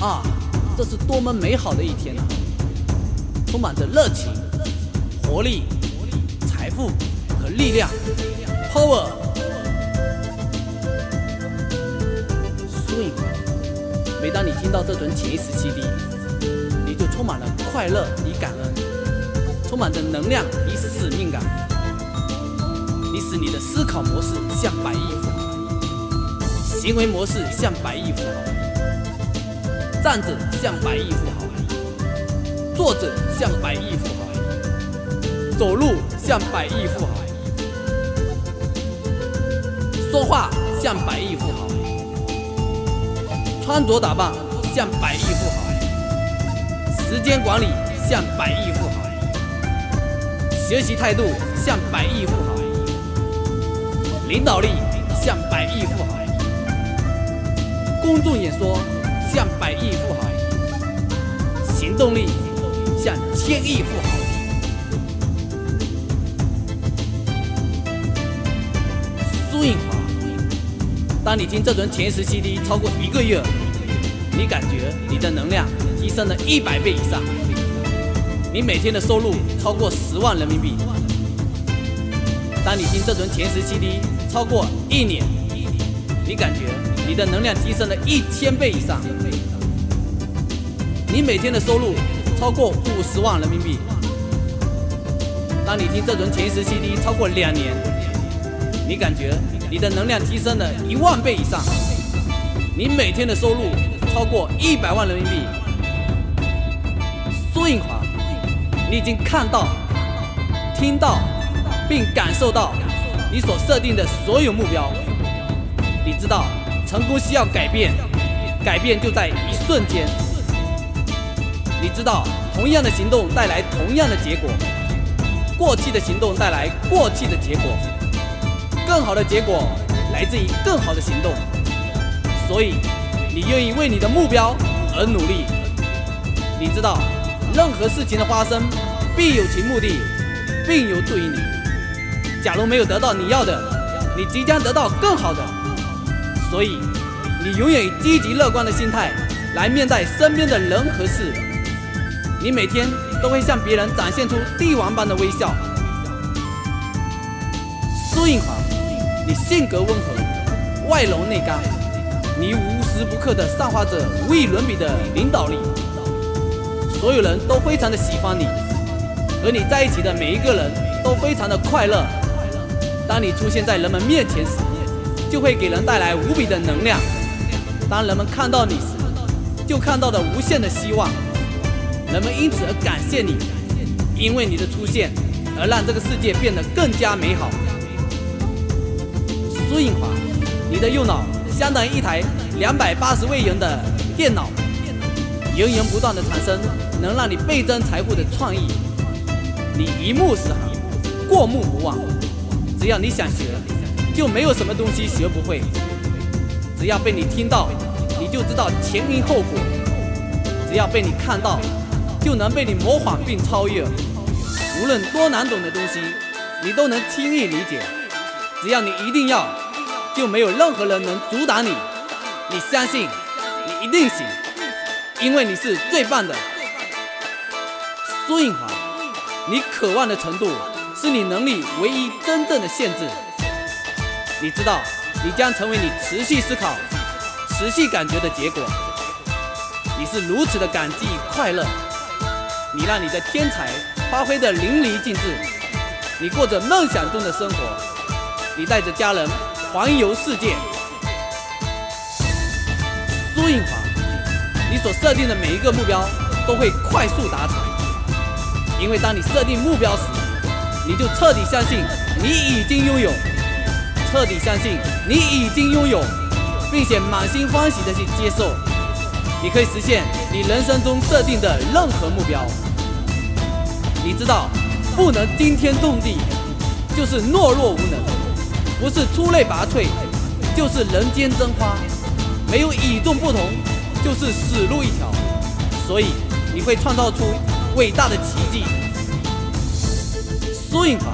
啊，这是多么美好的一天啊！充满着热情、活力、财富和力量，Power。所以，每当你听到这段潜意识 CD，你就充满了快乐与感恩，充满着能量与使命感。你使你的思考模式向百亿富豪，行为模式向百亿富豪，站着像百亿富豪。坐着像百亿富豪，走路像百亿富豪，说话像百亿富豪，穿着打扮像百亿富豪，时间管理像百亿富豪，学习态度像百亿富豪，领导力像百亿富豪，公众演说像百亿富豪，行动力。像千亿富豪，苏颖华。当你听这轮前十 CD 超过一个月，你感觉你的能量提升了一百倍以上，你每天的收入超过十万人民币。当你听这轮前十 CD 超过一年，你感觉你的能量提升了一千倍以上，你每天的收入。超过五十万人民币。当你听这轮前十 CD 超过两年，你感觉你的能量提升了一万倍以上，你每天的收入超过一百万人民币。孙颖华，你已经看到、听到并感受到你所设定的所有目标。你知道，成功需要改变，改变就在一瞬间。你知道，同样的行动带来同样的结果，过去的行动带来过去的结果，更好的结果来自于更好的行动。所以，你愿意为你的目标而努力。你知道，任何事情的发生必有其目的，并有助于你。假如没有得到你要的，你即将得到更好的。所以，你永远以积极乐观的心态来面对身边的人和事。你每天都会向别人展现出帝王般的微笑。苏印华，你性格温和，外柔内刚，你无时不刻的散发着无与伦比的领导力，所有人都非常的喜欢你，和你在一起的每一个人都非常的快乐。当你出现在人们面前时，就会给人带来无比的能量。当人们看到你时，就看到了无限的希望。人们因此而感谢你，因为你的出现而让这个世界变得更加美好。苏颖华，你的右脑相当于一台两百八十位元的电脑，源源不断的产生能让你倍增财富的创意。你一目十行，过目不忘。只要你想学，就没有什么东西学不会。只要被你听到，你就知道前因后果。只要被你看到。就能被你模仿并超越，无论多难懂的东西，你都能轻易理解。只要你一定要，就没有任何人能阻挡你。你相信，你一定行，因为你是最棒的。苏印华，你渴望的程度是你能力唯一真正的限制。你知道，你将成为你持续思考、持续感觉的结果。你是如此的感激快乐。你让你的天才发挥的淋漓尽致，你过着梦想中的生活，你带着家人环游世界。苏印华，你所设定的每一个目标都会快速达成，因为当你设定目标时，你就彻底相信你已经拥有，彻底相信你已经拥有，并且满心欢喜的去接受。你可以实现你人生中设定的任何目标。你知道，不能惊天动地，就是懦弱无能；不是出类拔萃，就是人间蒸发；没有与众不同，就是死路一条。所以，你会创造出伟大的奇迹。苏印华，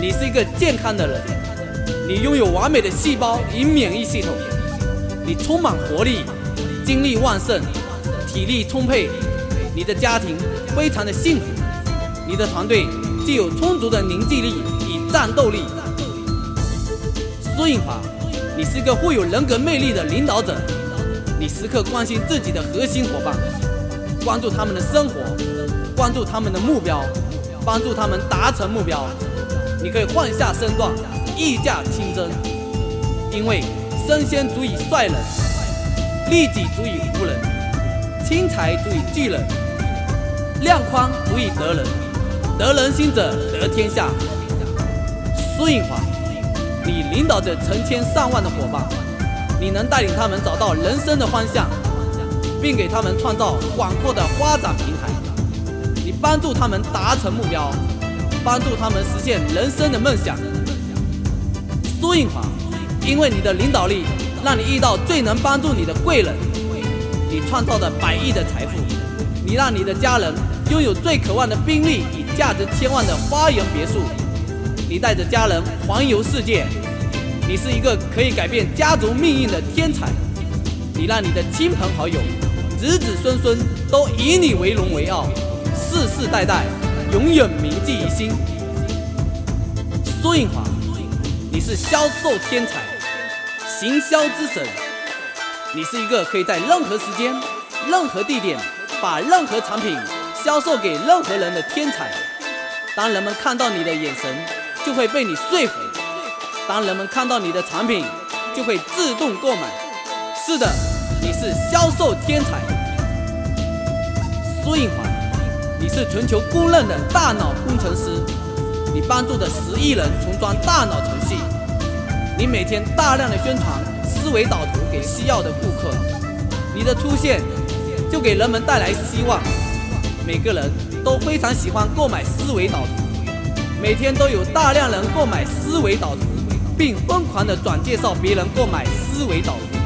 你是一个健康的人，你拥有完美的细胞与免疫系统，你充满活力。精力旺盛，体力充沛，你的家庭非常的幸福，你的团队具有充足的凝聚力与战斗力。孙颖华，你是一个富有人格魅力的领导者，你时刻关心自己的核心伙伴，关注他们的生活，关注他们的目标，帮助他们达成目标。你可以换下身段，御驾亲征，因为身先足以率人，利己足以服人，轻财足以聚人，量宽足以得人，得人心者得天下。苏颖华。你领导着成千上万的伙伴，你能带领他们找到人生的方向，并给他们创造广阔的发展平台。你帮助他们达成目标，帮助他们实现人生的梦想。苏印华，因为你的领导力，让你遇到最能帮助你的贵人，你创造的百亿的财富，你让你的家人拥有最渴望的宾利与价值千万的花园别墅。你带着家人环游世界，你是一个可以改变家族命运的天才。你让你的亲朋好友、子子孙孙都以你为荣为傲，世世代代永远铭记于心。苏印华，你是销售天才，行销之神。你是一个可以在任何时间、任何地点把任何产品销售给任何人的天才。当人们看到你的眼神。就会被你说服。当人们看到你的产品，就会自动购买。是的，你是销售天才，苏印华，你是全球公认的大脑工程师。你帮助的十亿人重装大脑程序。你每天大量的宣传思维导图给需要的顾客。你的出现就给人们带来希望。每个人都非常喜欢购买思维导图。每天都有大量人购买思维导图，并疯狂地转介绍别人购买思维导图。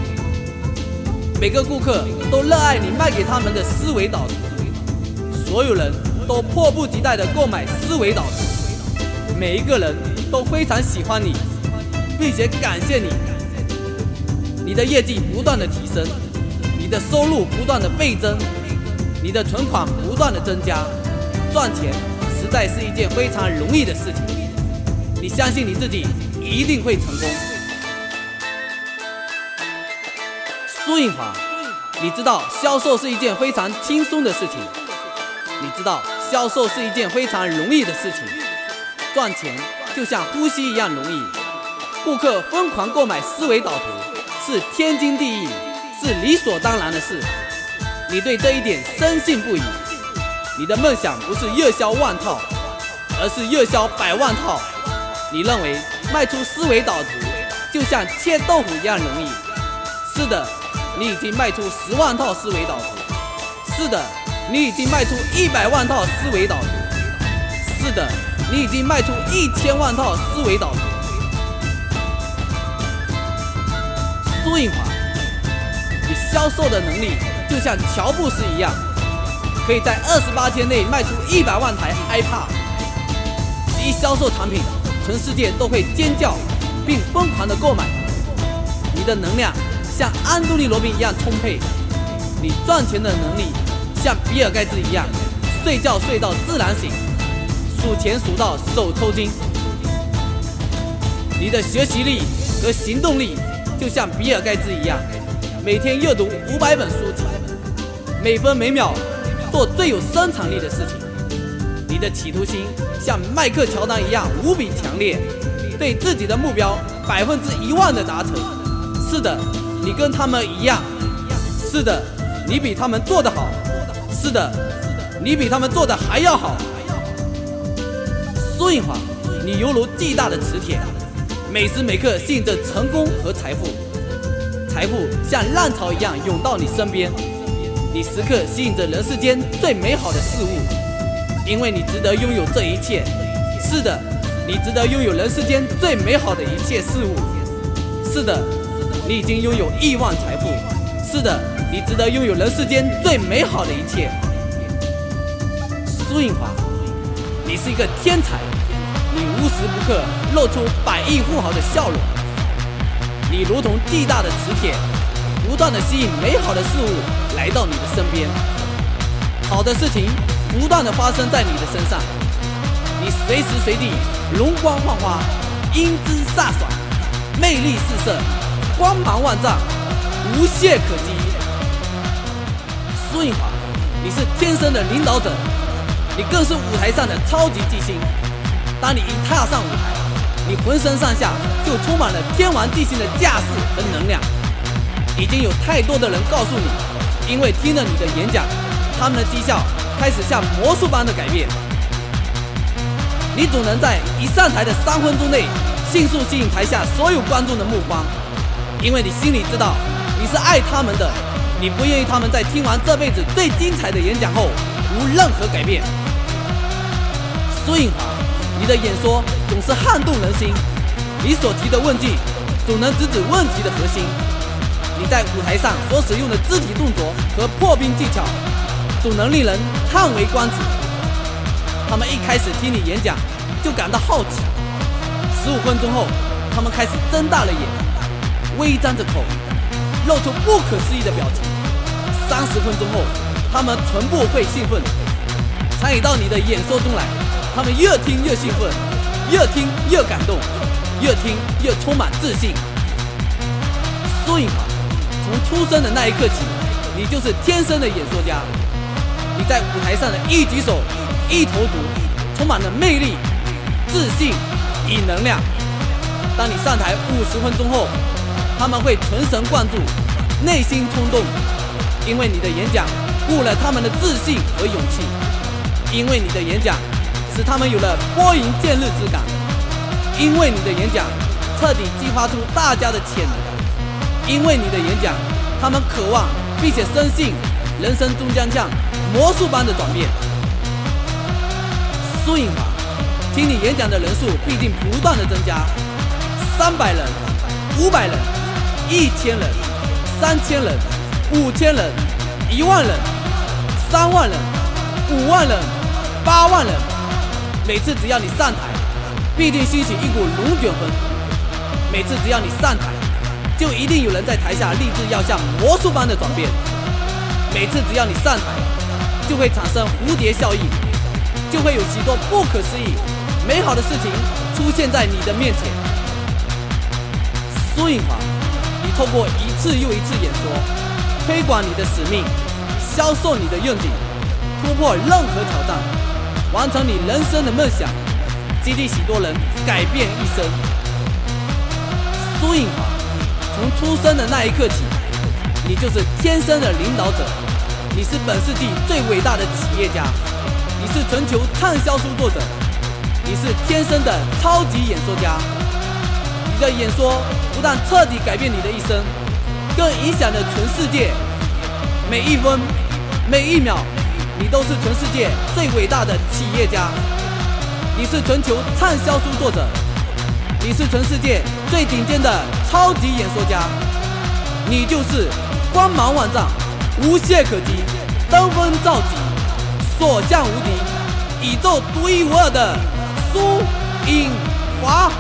每个顾客都热爱你卖给他们的思维导图，所有人都迫不及待地购买思维导图。每一个人都非常喜欢你，并且感谢你。你的业绩不断的提升，你的收入不断的倍增，你的存款不断的增加，赚钱。实在是一件非常容易的事情，你相信你自己一定会成功。苏颖华，你知道销售是一件非常轻松的事情，你知道销售是一件非常容易的事情，赚钱就像呼吸一样容易。顾客疯狂购买思维导图是天经地义，是理所当然的事，你对这一点深信不疑。你的梦想不是热销万套，而是热销百万套。你认为卖出思维导图就像切豆腐一样容易？是的，你已经卖出十万套思维导图。是的，你已经卖出一百万套思维导图。你已经卖出一千万套思维导图。苏印华，你销售的能力就像乔布斯一样。可以在二十八天内卖出一百万台 iPad，一销售产品，全世界都会尖叫，并疯狂的购买。你的能量像安东尼·罗宾一样充沛，你赚钱的能力像比尔·盖茨一样，睡觉睡到自然醒，数钱数到手抽筋。你的学习力和行动力就像比尔·盖茨一样，每天阅读五百本书籍，每分每秒。做最有生产力的事情，你的企图心像迈克乔丹一样无比强烈，对自己的目标百分之一万的达成。是的，你跟他们一样。是的，你比他们做得好。是的，你比他们做的还要好。苏印华，你犹如巨大的磁铁，每时每刻吸引着成功和财富，财富像浪潮一样涌到你身边。你时刻吸引着人世间最美好的事物，因为你值得拥有这一切。是的，你值得拥有人世间最美好的一切事物。是的，你已经拥有亿万财富。是的，你值得拥有人世间最美好的一切。苏印华，你是一个天才，你无时不刻露出百亿富豪的笑容。你如同巨大的磁铁，不断的吸引美好的事物。来到你的身边，好的事情不断的发生在你的身上，你随时随地容光焕发，英姿飒爽，魅力四射，光芒万丈，无懈可击。苏颖华，你是天生的领导者，你更是舞台上的超级巨星。当你一踏上舞台，你浑身上下就充满了天王巨星的架势和能量。已经有太多的人告诉你，因为听了你的演讲，他们的绩效开始像魔术般的改变。你总能在一上台的三分钟内，迅速吸引台下所有观众的目光，因为你心里知道你是爱他们的，你不愿意他们在听完这辈子最精彩的演讲后无任何改变。苏颖，你的演说总是撼动人心，你所提的问句总能直指问题的核心。你在舞台上所使用的肢体动作和破冰技巧，总能令人叹为观止。他们一开始听你演讲就感到好奇，十五分钟后，他们开始睁大了眼，微张着口，露出不可思议的表情。三十分钟后，他们全部会兴奋，参与到你的演说中来。他们越听越兴奋，越听越感动，越听越充满自信。所以嘛。从出生的那一刻起，你就是天生的演说家。你在舞台上的一举手、一投足，充满了魅力、自信与能量。当你上台五十分钟后，他们会全神贯注，内心冲动，因为你的演讲鼓了他们的自信和勇气。因为你的演讲使他们有了拨云见日之感。因为你的演讲彻底激发出大家的潜能。因为你的演讲，他们渴望并且深信，人生终将像魔术般的转变。苏颖华，听你演讲的人数必定不断的增加，三百人、五百人、一千人、三千人、五千人、一万人、三万人、五万人、八万人。每次只要你上台，必定掀起一股龙卷风。每次只要你上台。就一定有人在台下立志要像魔术般的转变。每次只要你上台，就会产生蝴蝶效应，就会有许多不可思议、美好的事情出现在你的面前。苏颖华，你透过一次又一次演说，推广你的使命，销售你的愿景，突破任何挑战，完成你人生的梦想，激励许多人改变一生。苏颖华。从出生的那一刻起，你就是天生的领导者，你是本世纪最伟大的企业家，你是全球畅销书作者，你是天生的超级演说家。你的演说不但彻底改变你的一生，更影响了全世界。每一分，每一秒，你都是全世界最伟大的企业家。你是全球畅销书作者。你是全世界最顶尖的超级演说家，你就是光芒万丈、无懈可击、登峰造极、所向无敌、宇宙独一无二的苏颖华。